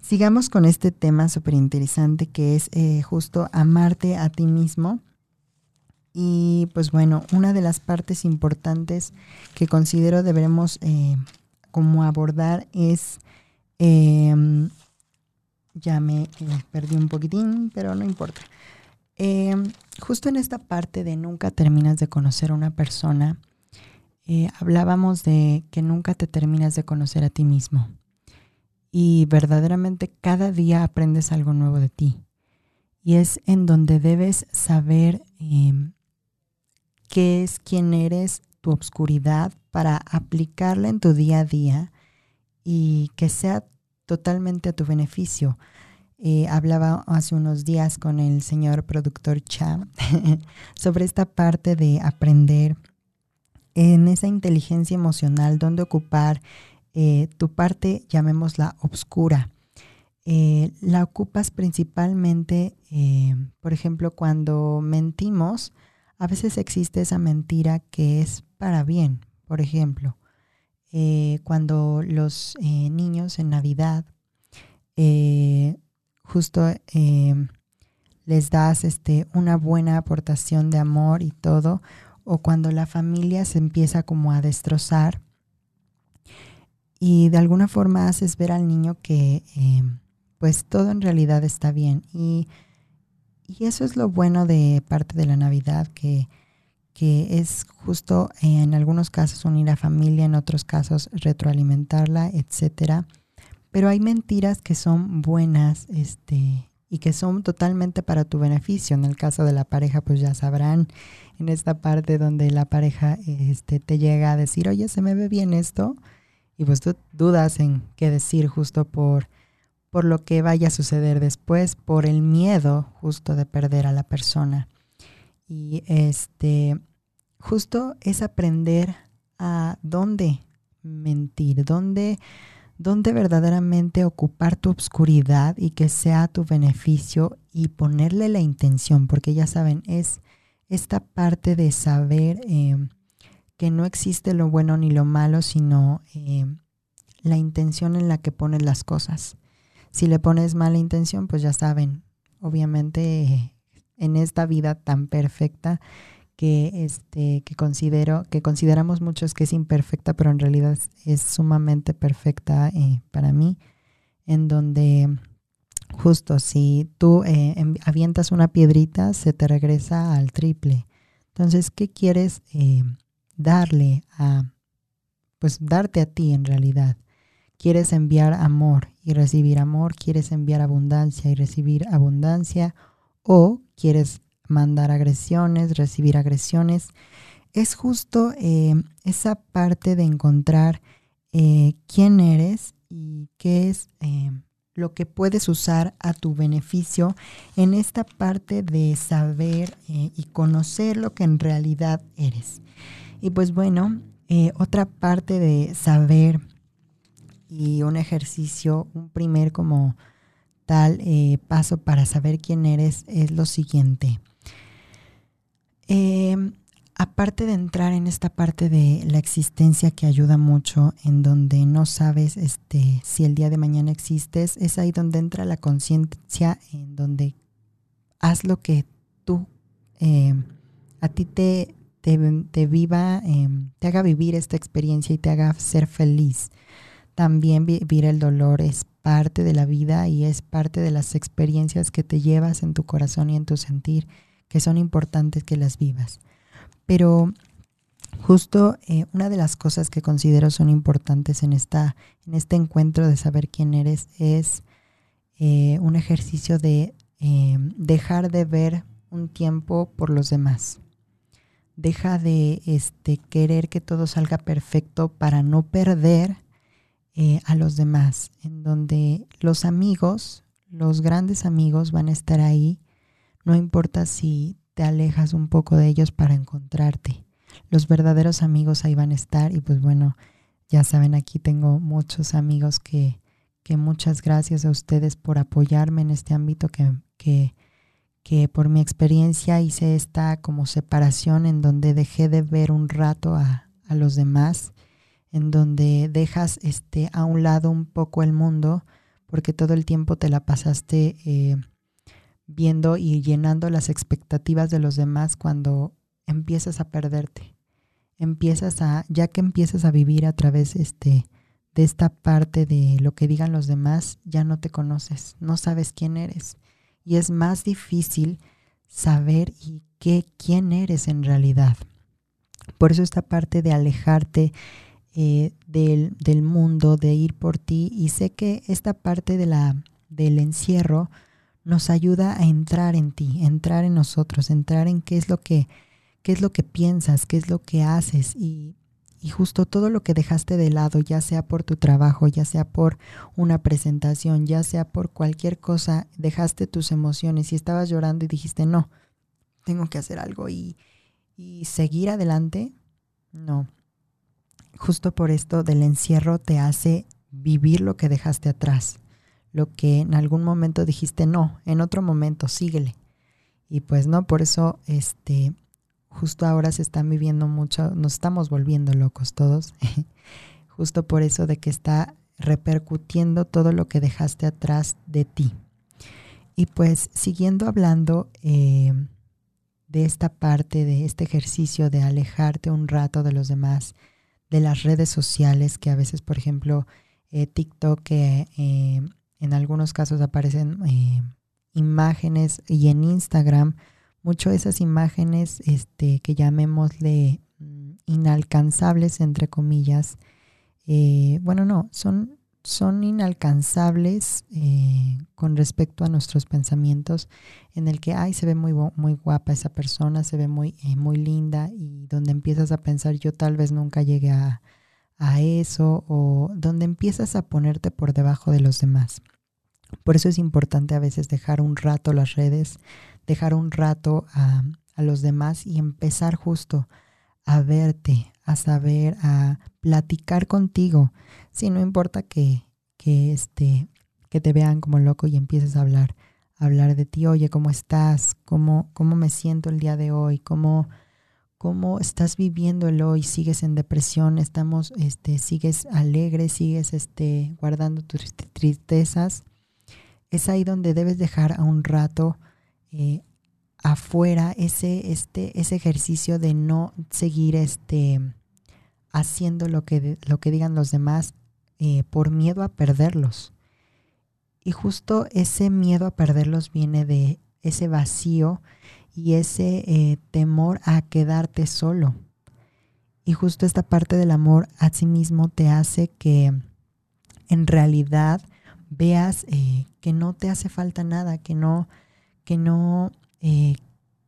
sigamos con este tema súper interesante que es eh, justo amarte a ti mismo y pues bueno, una de las partes importantes que considero deberemos eh, como abordar es, em, ya me eh, perdí un poquitín, pero no importa. Em, justo en esta parte de nunca terminas de conocer a una persona, eh, hablábamos de que nunca te terminas de conocer a ti mismo. Y verdaderamente cada día aprendes algo nuevo de ti. Y es en donde debes saber em, qué es quién eres, tu obscuridad, para aplicarla en tu día a día y que sea totalmente a tu beneficio. Eh, hablaba hace unos días con el señor productor Cha sobre esta parte de aprender en esa inteligencia emocional, donde ocupar eh, tu parte, llamémosla obscura. Eh, la ocupas principalmente, por ejemplo, cuando mentimos, a veces existe esa mentira que es para bien. Por ejemplo, cuando los niños en Navidad justo les das este, una buena aportación de amor y todo, o cuando la familia se empieza como a destrozar y de alguna forma haces ver al niño que pues todo en realidad está bien y y eso es lo bueno de parte de la Navidad, que, que es justo en algunos casos unir a familia, en otros casos retroalimentarla, etcétera. Pero hay mentiras que son buenas, este, y que son totalmente para tu beneficio. En el caso de la pareja, pues ya sabrán en esta parte donde la pareja este, te llega a decir, oye, se me ve bien esto, y pues tú dudas en qué decir justo por por lo que vaya a suceder después, por el miedo justo de perder a la persona. Y este, justo es aprender a dónde mentir, dónde, dónde verdaderamente ocupar tu obscuridad y que sea a tu beneficio y ponerle la intención, porque ya saben, es esta parte de saber eh, que no existe lo bueno ni lo malo, sino eh, la intención en la que pones las cosas. Si le pones mala intención, pues ya saben, obviamente en esta vida tan perfecta que este que considero que consideramos muchos que es imperfecta, pero en realidad es, sumamente perfecta eh, para mí, en donde justo si tú eh, avientas una piedrita, se te regresa al triple. Entonces, ¿qué quieres eh, darle a, pues darte a ti en realidad? Quieres enviar amor y recibir amor, quieres enviar abundancia y recibir abundancia, o quieres mandar agresiones, recibir agresiones. Es justo eh, esa parte de encontrar eh, quién eres y qué es eh, lo que puedes usar a tu beneficio en esta parte de saber y conocer lo que en realidad eres. Y pues bueno, otra parte de saber y un ejercicio, un primer como tal paso para saber quién eres es lo siguiente. Em, aparte de entrar en esta parte de la existencia que ayuda mucho, en donde no sabes este, si el día de mañana existes, es ahí donde entra la conciencia, en donde haz lo que tú, em, a ti te, te, viva, em, te haga vivir esta experiencia y te haga ser feliz. También vivir el dolor es parte de la vida y es parte de las experiencias que te llevas en tu corazón y en tu sentir, que son importantes que las vivas. Pero justo eh, una de las cosas que considero son importantes en, esta, en este encuentro de saber quién eres es eh, un ejercicio de eh, dejar de ver un tiempo por los demás. Deja de este, querer que todo salga perfecto para no perder a los demás, en donde los amigos, los grandes amigos van a estar ahí, no importa si te alejas un poco de ellos para encontrarte. Los verdaderos amigos ahí van a estar y pues bueno, ya saben, aquí tengo muchos amigos que, que muchas gracias a ustedes por apoyarme en este ámbito que, que, que por mi experiencia hice esta como separación en donde dejé de ver un rato a, a los demás, en donde dejas este, a un lado un poco el mundo, porque todo el tiempo te la pasaste eh, viendo y llenando las expectativas de los demás cuando empiezas a perderte. Empiezas a, ya que empiezas a vivir a través este, de esta parte de lo que digan los demás, ya no te conoces, no sabes quién eres. Y es más difícil saber y qué, quién eres en realidad. Por eso esta parte de alejarte eh, del, del, mundo, de ir por ti. Y sé que esta parte de la, del encierro nos ayuda a entrar en ti, entrar en nosotros, entrar en qué es lo que, qué es lo que piensas, qué es lo que haces y, y justo todo lo que dejaste de lado, ya sea por tu trabajo, ya sea por una presentación, ya sea por cualquier cosa, dejaste tus emociones y estabas llorando y dijiste, no, tengo que hacer algo y, y seguir adelante. No. Justo por esto del encierro te hace vivir lo que dejaste atrás lo que en algún momento dijiste no, en otro momento síguele. Y pues no, por eso este justo ahora se están viviendo mucho, nos estamos volviendo locos todos. justo por eso de que está repercutiendo todo lo que dejaste atrás de ti. Y pues siguiendo hablando eh, de esta parte, de este ejercicio de alejarte un rato de los demás, de las redes sociales, que a veces, por ejemplo, eh, TikTok eh, en algunos casos aparecen eh, imágenes y en Instagram mucho esas imágenes este, que llamémosle mm, inalcanzables entre comillas. Eh, bueno, no, son, son inalcanzables eh, con respecto a nuestros pensamientos en el que, ay, se ve muy, muy guapa esa persona, se ve muy, muy linda y donde empiezas a pensar yo tal vez nunca llegue a, a eso o donde empiezas a ponerte por debajo de los demás. Por eso es importante a veces dejar un rato las redes, dejar un rato a, los demás y empezar justo a verte, a saber, a platicar contigo. Si no importa que, que, este, que te vean como loco y empieces a hablar, a hablar de ti, oye, ¿cómo estás? ¿Cómo, cómo me siento el día de hoy? ¿Cómo, cómo estás viviendo el hoy? ¿Sigues en depresión? ¿Estamos, este, sigues alegre? ¿Sigues este, guardando tus tristezas? Es ahí donde debes dejar a un rato eh, afuera ese, este, ese ejercicio de no seguir este, haciendo lo que, lo que digan los demás eh, por miedo a perderlos. Y justo ese miedo a perderlos viene de ese vacío y ese eh, temor a quedarte solo. Y justo esta parte del amor a sí mismo te hace que en realidad veas eh, que no te hace falta nada, que no, que no, eh,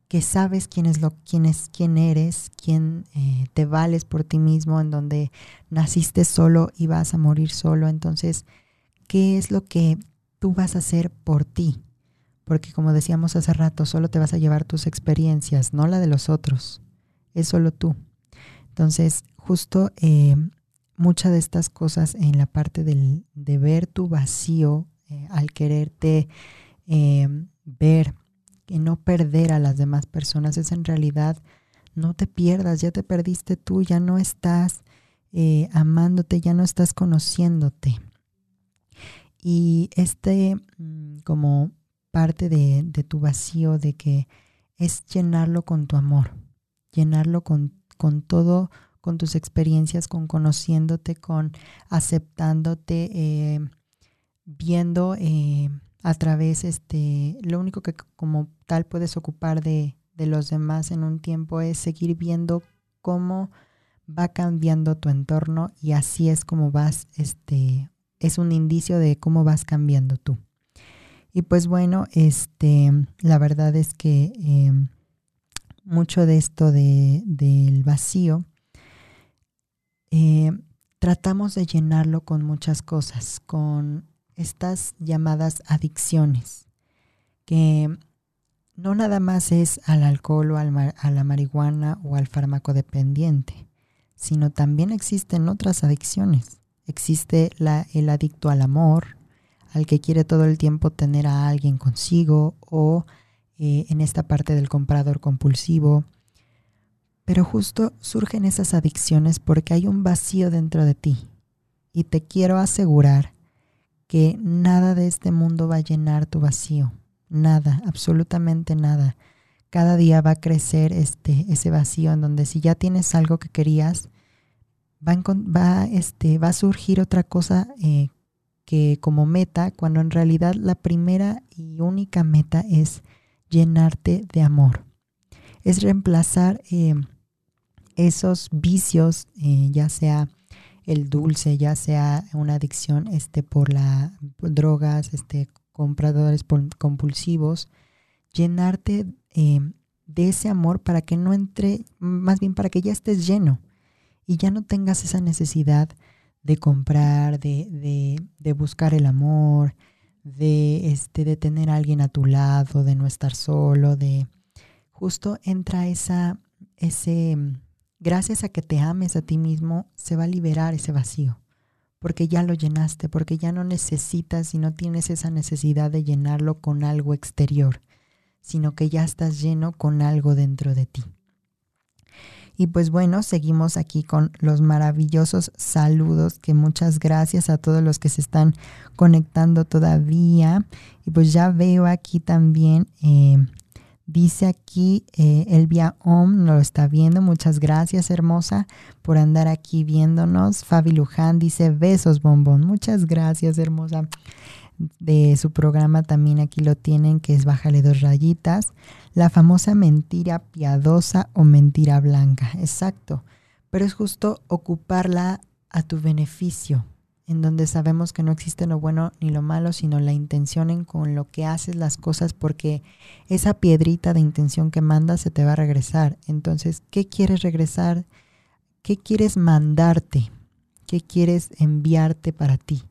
que sabes quién es lo, quién es, quién eres, quién eh, te vales por ti mismo, en donde naciste solo y vas a morir solo. Entonces, ¿qué es lo que tú vas a hacer por ti? Porque como decíamos hace rato, solo te vas a llevar tus experiencias, no la de los otros. Es solo tú. Entonces, justo muchas de estas cosas en la parte del, de ver tu vacío eh, al quererte eh, ver, y no perder a las demás personas, es en realidad no te pierdas, ya te perdiste tú, ya no estás eh, amándote, ya no estás conociéndote. Y este mm, como parte de, de, tu vacío, de que es llenarlo con tu amor, llenarlo con, con todo con tus experiencias, con conociéndote, con aceptándote, eh, viendo eh, a través, este, lo único que como tal puedes ocupar de, los demás en un tiempo es seguir viendo cómo va cambiando tu entorno y así es como vas, este, es un indicio de cómo vas cambiando tú. Y pues bueno, este, la verdad es que em, mucho de esto de, del vacío, eh, tratamos de llenarlo con muchas cosas, con estas llamadas adicciones, que no nada más es al alcohol o a la marihuana o al fármaco dependiente, sino también existen otras adicciones. Existe la, el adicto al amor, al que quiere todo el tiempo tener a alguien consigo o eh, en esta parte del comprador compulsivo. Pero justo surgen esas adicciones porque hay un vacío dentro de ti. Y te quiero asegurar que nada de este mundo va a llenar tu vacío. Nada, absolutamente nada. Cada día va a crecer este, ese vacío en donde si ya tienes algo que querías, va, va, este, va a surgir otra cosa eh, que como meta, cuando en realidad la primera y única meta es llenarte de amor. Es reemplazar eh, esos vicios, eh, ya sea el dulce, ya sea una adicción este, por las drogas, este, compradores compulsivos, llenarte eh, de ese amor para que no entre, más bien para que ya estés lleno y ya no tengas esa necesidad de comprar, de, de, de buscar el amor, de, este, de tener a alguien a tu lado, de no estar solo, de justo entra esa, ese, gracias a que te ames a ti mismo, se va a liberar ese vacío, porque ya lo llenaste, porque ya no necesitas y no tienes esa necesidad de llenarlo con algo exterior, sino que ya estás lleno con algo dentro de ti. Y pues bueno, seguimos aquí con los maravillosos saludos, que muchas gracias a todos los que se están conectando todavía. Y pues ya veo aquí también, eh, dice aquí eh, Elvia Om, lo está viendo, muchas gracias hermosa por andar aquí viéndonos. Fabi Luján dice besos bombón, muchas gracias hermosa de su programa también aquí lo tienen, que es Bájale dos rayitas. La famosa mentira piadosa o mentira blanca. Exacto. Pero es justo ocuparla a tu beneficio, en donde sabemos que no existe lo bueno ni lo malo, sino la intención en con lo que haces las cosas, porque esa piedrita de intención que mandas se te va a regresar. Entonces, ¿qué quieres regresar? ¿Qué quieres mandarte? ¿Qué quieres enviarte para ti?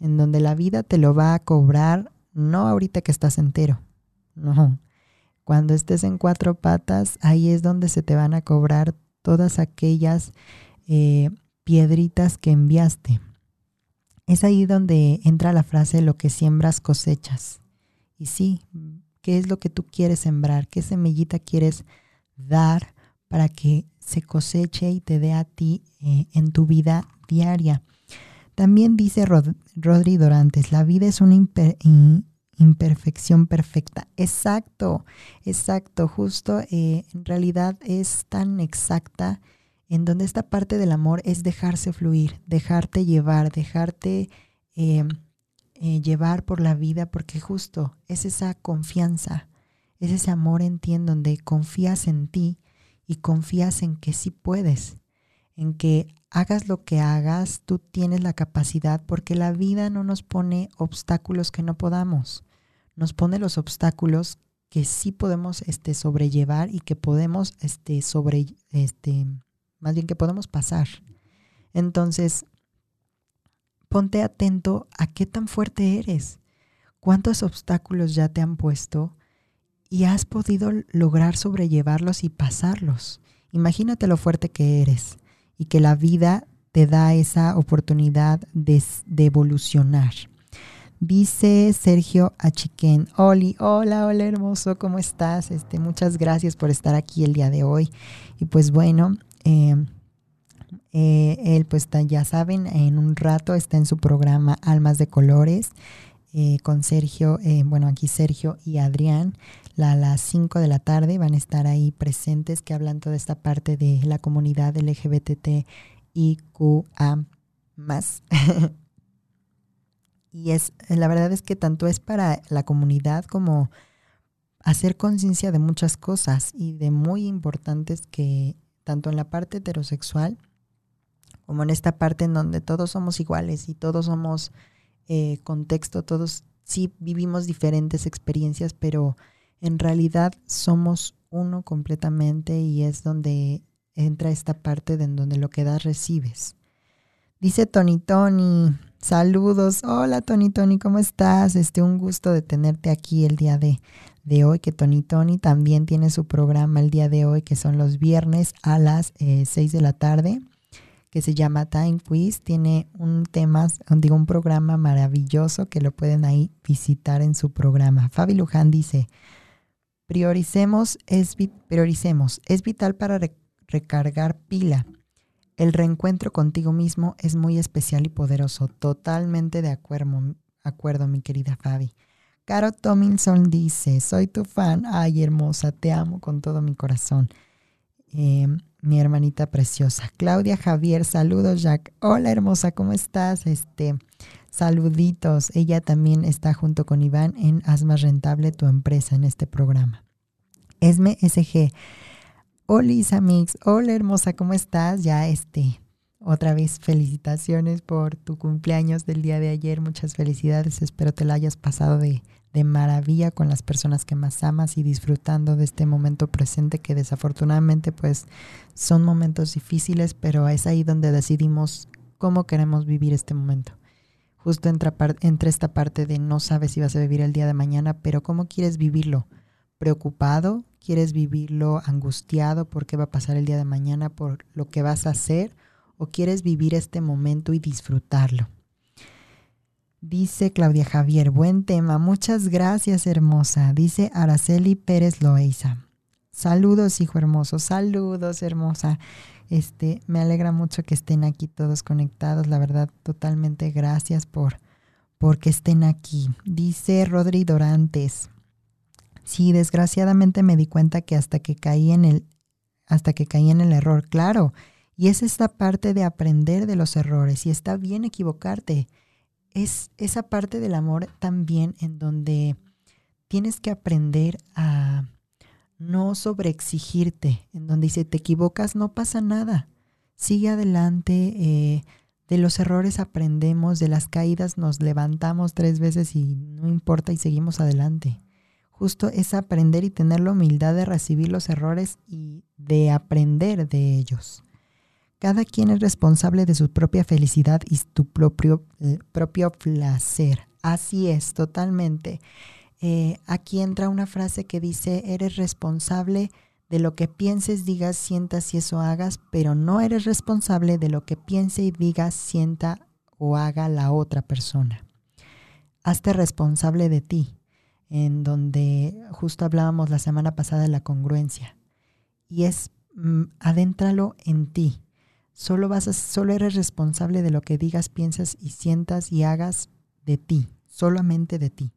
en donde la vida te lo va a cobrar, no ahorita que estás entero, no. Cuando estés en cuatro patas, ahí es donde se te van a cobrar todas aquellas eh, piedritas que enviaste. Es ahí donde entra la frase lo que siembras cosechas. Y sí, ¿qué es lo que tú quieres sembrar? ¿Qué semillita quieres dar para que se coseche y te dé a ti eh, en tu vida diaria? También dice Rodri Dorantes, la vida es una imperfección perfecta. Exacto, exacto, justo eh, en realidad es tan exacta en donde esta parte del amor es dejarse fluir, dejarte llevar, dejarte em, eh, llevar por la vida, porque justo es esa confianza, es ese amor en ti en donde confías en ti y confías en que sí puedes, en que hagas lo que hagas, tú tienes la capacidad porque la vida no nos pone obstáculos que no podamos, nos pone los obstáculos que sí podemos este, sobrellevar y que podemos este, sobre, este, más bien que podemos pasar. Entonces, ponte atento a qué tan fuerte eres, cuántos obstáculos ya te han puesto y has podido lograr sobrellevarlos y pasarlos. Imagínate lo fuerte que eres y que la vida te da esa oportunidad de, evolucionar. Dice Sergio Achiquén, Oli, hola, hola hermoso, ¿cómo estás? Este, muchas gracias por estar aquí el día de hoy. Y pues bueno, em, eh, él pues ya saben, en un rato está en su programa Almas de Colores eh, con Sergio, eh, bueno, aquí Sergio y Adrián a las 5 de la tarde van a estar ahí presentes que hablan toda esta parte de la comunidad LGBTIQA más. y es, la verdad es que tanto es para la comunidad como hacer conciencia de muchas cosas y de muy importantes que tanto en la parte heterosexual como en esta parte en donde todos somos iguales y todos somos eh, contexto, todos sí vivimos diferentes experiencias, pero en realidad somos uno completamente y es donde entra esta parte de en donde lo que das recibes. Dice Tony Tony, saludos, hola Tony Tony, ¿cómo estás? Este, un gusto de tenerte aquí el día de, de hoy, que Tony Tony también tiene su programa el día de hoy, que son los viernes a las 6 eh, de la tarde, que se llama Time Quiz. Tiene un tema, digo, un programa maravilloso que lo pueden ahí visitar en su programa. Fabi Luján dice, prioricemos, es, prioricemos, es vital para recargar pila. El reencuentro contigo mismo es muy especial y poderoso. Totalmente de acuerdo, acuerdo mi querida Fabi. Caro Tomlinson dice, soy tu fan, ay hermosa, te amo con todo mi corazón. Em, mi hermanita preciosa. Claudia Javier, saludos Jack. Hola hermosa, ¿cómo estás? Este, saluditos. Ella también está junto con Iván en más rentable tu empresa en este programa. Esme SG. Hola Mix, hola hermosa, ¿cómo estás? Ya este, otra vez felicitaciones por tu cumpleaños del día de ayer. Muchas felicidades. Espero te la hayas pasado de, de maravilla con las personas que más amas y disfrutando de este momento presente que desafortunadamente pues son momentos difíciles, pero es ahí donde decidimos cómo queremos vivir este momento. Justo entre, entre esta parte de no sabes si vas a vivir el día de mañana, pero cómo quieres vivirlo. ¿Preocupado? ¿Quieres vivirlo angustiado por qué va a pasar el día de mañana, por lo que vas a hacer? ¿O quieres vivir este momento y disfrutarlo? Dice Claudia Javier, buen tema. Muchas gracias, hermosa. Dice Araceli Pérez Loeiza. Saludos, hijo hermoso. Saludos, hermosa. Este, me alegra mucho que estén aquí todos conectados. La verdad, totalmente gracias por porque estén aquí. Dice Rodri Dorantes. Sí, desgraciadamente me di cuenta que hasta que caí en el hasta que caí en el error, claro. Y es esta parte de aprender de los errores y está bien equivocarte es esa parte del amor también en donde tienes que aprender a no sobreexigirte, en donde si te equivocas no pasa nada, sigue adelante, eh, de los errores aprendemos, de las caídas nos levantamos tres veces y no importa y seguimos adelante. Justo es aprender y tener la humildad de recibir los errores y de aprender de ellos. Cada quien es responsable de su propia felicidad y su propio, eh, propio placer. Así es, totalmente. Eh, aquí entra una frase que dice, eres responsable de lo que pienses, digas, sientas y eso hagas, pero no eres responsable de lo que piense y digas, sienta o haga la otra persona. Hazte responsable de ti, en donde justo hablábamos la semana pasada de la congruencia. Y es, mm, adéntralo en ti. Solo, vas a, solo eres responsable de lo que digas, piensas y sientas y hagas de ti, solamente de ti.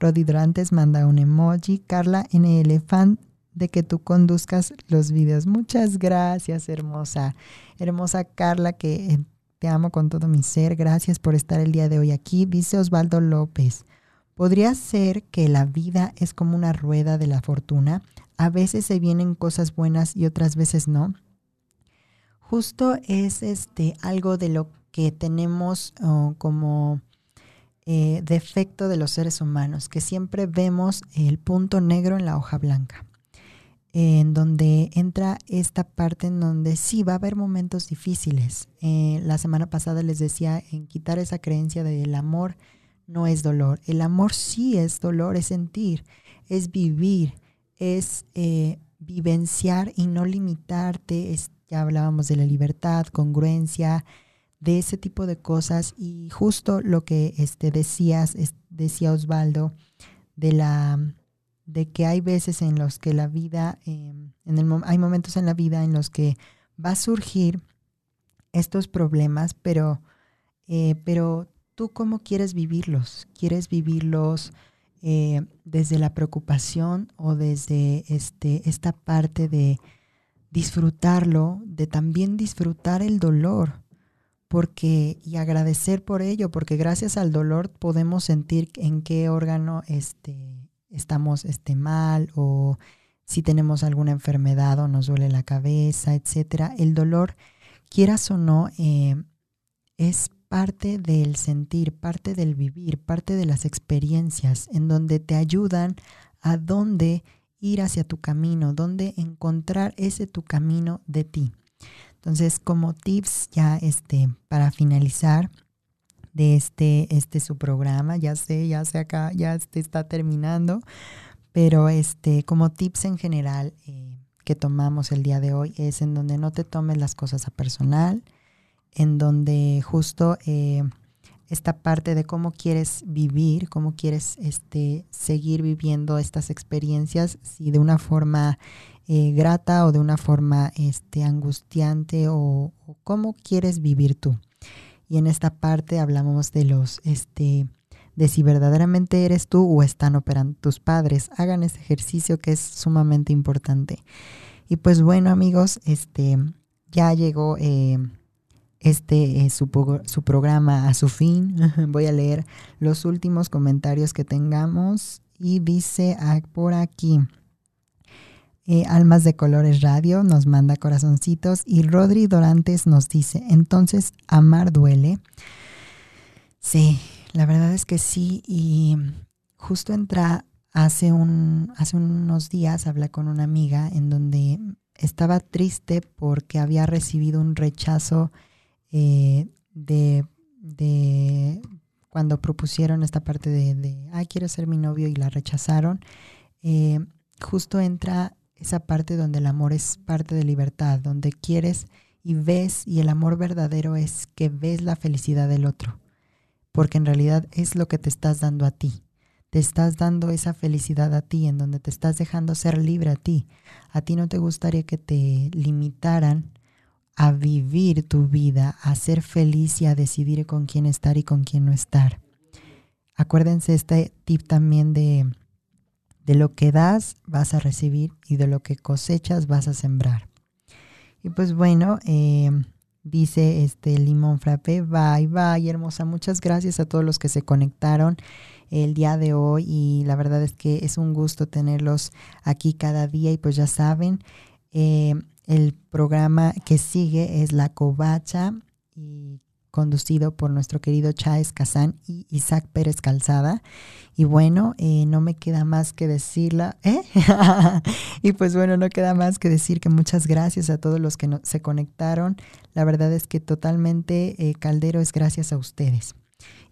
Rodi Durantes manda un emoji. Carla NL, fan de que tú conduzcas los videos. Muchas gracias, hermosa. Hermosa Carla, que eh, te amo con todo mi ser. Gracias por estar el día de hoy aquí. Dice Osvaldo López. Podría ser que la vida es como una rueda de la fortuna. A veces se vienen cosas buenas y otras veces no justo es este algo de lo que tenemos oh, como eh, defecto de los seres humanos, que siempre vemos el punto negro en la hoja blanca, en donde entra esta parte en donde sí va a haber momentos difíciles. Eh, la semana pasada les decía en quitar esa creencia de el amor no es dolor. El amor sí es dolor, es sentir, es vivir, es eh, vivenciar y no limitarte, ya hablábamos de la libertad, congruencia, de ese tipo de cosas y justo lo que este, decías, decía Osvaldo, de la de que hay veces en los que la vida, em, en el, hay momentos en la vida en los que va a surgir estos problemas, pero, eh, pero tú cómo quieres vivirlos? ¿Quieres vivirlos eh, desde la preocupación o desde este, esta parte de disfrutarlo, de también disfrutar el dolor, porque y agradecer por ello, porque gracias al dolor podemos sentir en qué órgano este, estamos este, mal o si tenemos alguna enfermedad o nos duele la cabeza, etcétera. El dolor, quieras o no, eh, es parte del sentir, parte del vivir, parte de las experiencias, en donde te ayudan a dónde ir hacia tu camino, dónde encontrar ese tu camino de ti. Entonces, como tips ya este, para finalizar de este, este su programa, ya sé, ya sé acá, ya este está terminando, pero este, como tips en general eh, que tomamos el día de hoy es en donde no te tomes las cosas a personal, en donde justo eh, esta parte de cómo quieres vivir, cómo quieres este, seguir viviendo estas experiencias, si de una forma eh, grata o de una forma este, angustiante o, cómo quieres vivir tú. Y en esta parte hablamos de los, este, de si verdaderamente eres tú o están operando tus padres. Hagan ese ejercicio que es sumamente importante. Y pues bueno amigos, este, ya llegó eh, este su, su, programa a su fin. Voy a leer los últimos comentarios que tengamos y dice por aquí. Eh, Almas de Colores Radio nos manda corazoncitos y Rodri Dorantes nos dice, entonces, amar duele. Sí, la verdad es que sí. Y justo entra hace, un, hace unos días, hablé con una amiga en donde estaba triste porque había recibido un rechazo eh, de, de, cuando propusieron esta parte de, de, ay, quiero ser mi novio y la rechazaron. Eh, justo entra esa parte donde el amor es parte de libertad, donde quieres y ves, y el amor verdadero es que ves la felicidad del otro, porque en realidad es lo que te estás dando a ti. Te estás dando esa felicidad a ti, en donde te estás dejando ser libre a ti. A ti no te gustaría que te limitaran a vivir tu vida, a ser feliz y a decidir con quién estar y con quién no estar. Acuérdense este tip también de de lo que das vas a recibir y de lo que cosechas vas a sembrar. Y pues bueno, eh, dice este Limón Frappe, bye, bye, hermosa. Muchas gracias a todos los que se conectaron el día de hoy y la verdad es que es un gusto tenerlos aquí cada día y pues ya saben, eh, el programa que sigue es La Covacha y conducido por nuestro querido Chávez Kazán y Isaac Pérez Calzada. Y bueno, eh, no me queda más que decirla, ¿eh? y pues bueno, no queda más que decir que muchas gracias a todos los que se conectaron. La verdad es que totalmente eh, Caldero es gracias a ustedes.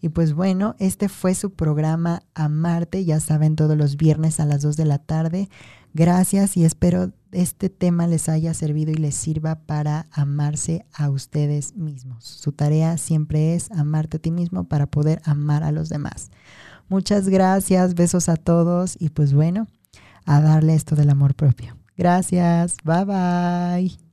Y pues bueno, este fue su programa Amarte, ya saben, todos los viernes a las 2 de la tarde. Gracias y espero este tema les haya servido y les sirva para amarse a ustedes mismos. Su tarea siempre es amarte a ti mismo para poder amar a los demás. Muchas gracias, besos a todos y pues bueno, a darle esto del amor propio. Gracias, bye bye.